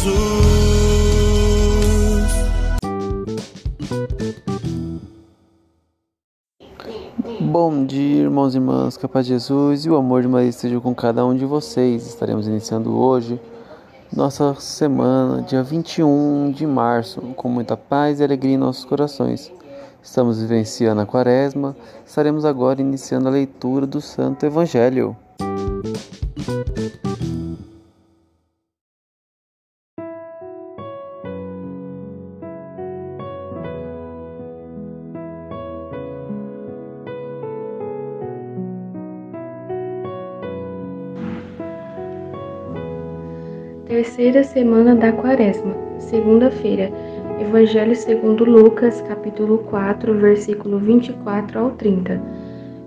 Jesus. Bom dia, irmãos e irmãs, que a paz de Jesus e o amor de Maria esteja com cada um de vocês. Estaremos iniciando hoje nossa semana, dia 21 de março, com muita paz e alegria em nossos corações. Estamos vivenciando a quaresma, estaremos agora iniciando a leitura do Santo Evangelho. Terceira semana da Quaresma, segunda-feira. Evangelho segundo Lucas, capítulo 4, versículo 24 ao 30.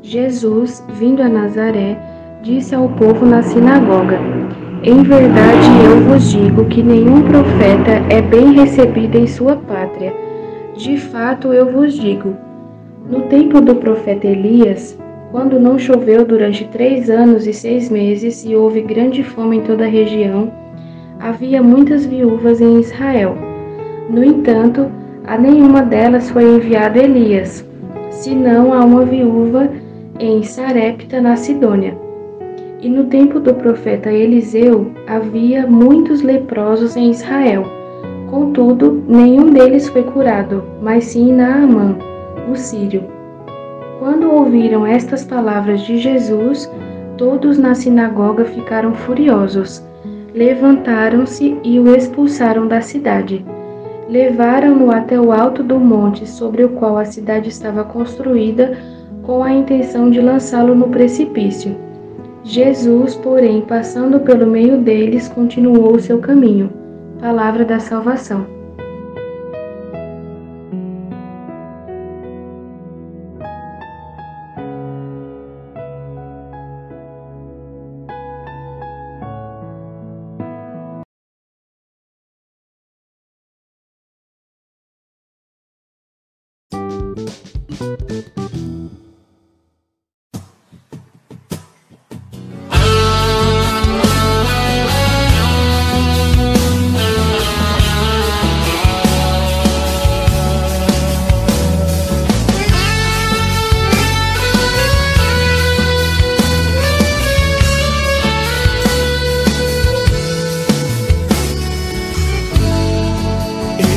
Jesus, vindo a Nazaré, disse ao povo na sinagoga: Em verdade eu vos digo que nenhum profeta é bem recebido em sua pátria. De fato eu vos digo: no tempo do profeta Elias, quando não choveu durante três anos e seis meses e houve grande fome em toda a região, havia muitas viúvas em Israel. No entanto, a nenhuma delas foi enviado Elias, senão a uma viúva em Sarepta, na Sidônia. E no tempo do profeta Eliseu havia muitos leprosos em Israel. Contudo, nenhum deles foi curado, mas sim Naamã, o sírio. Quando ouviram estas palavras de Jesus, todos na sinagoga ficaram furiosos levantaram-se e o expulsaram da cidade. Levaram-no até o alto do monte sobre o qual a cidade estava construída, com a intenção de lançá-lo no precipício. Jesus, porém, passando pelo meio deles, continuou o seu caminho. Palavra da salvação.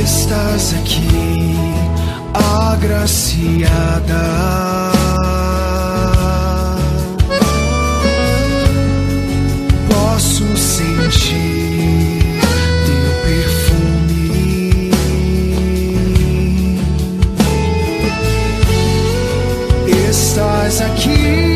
Estás aqui, agraciada. Posso sentir teu perfume. Estás aqui,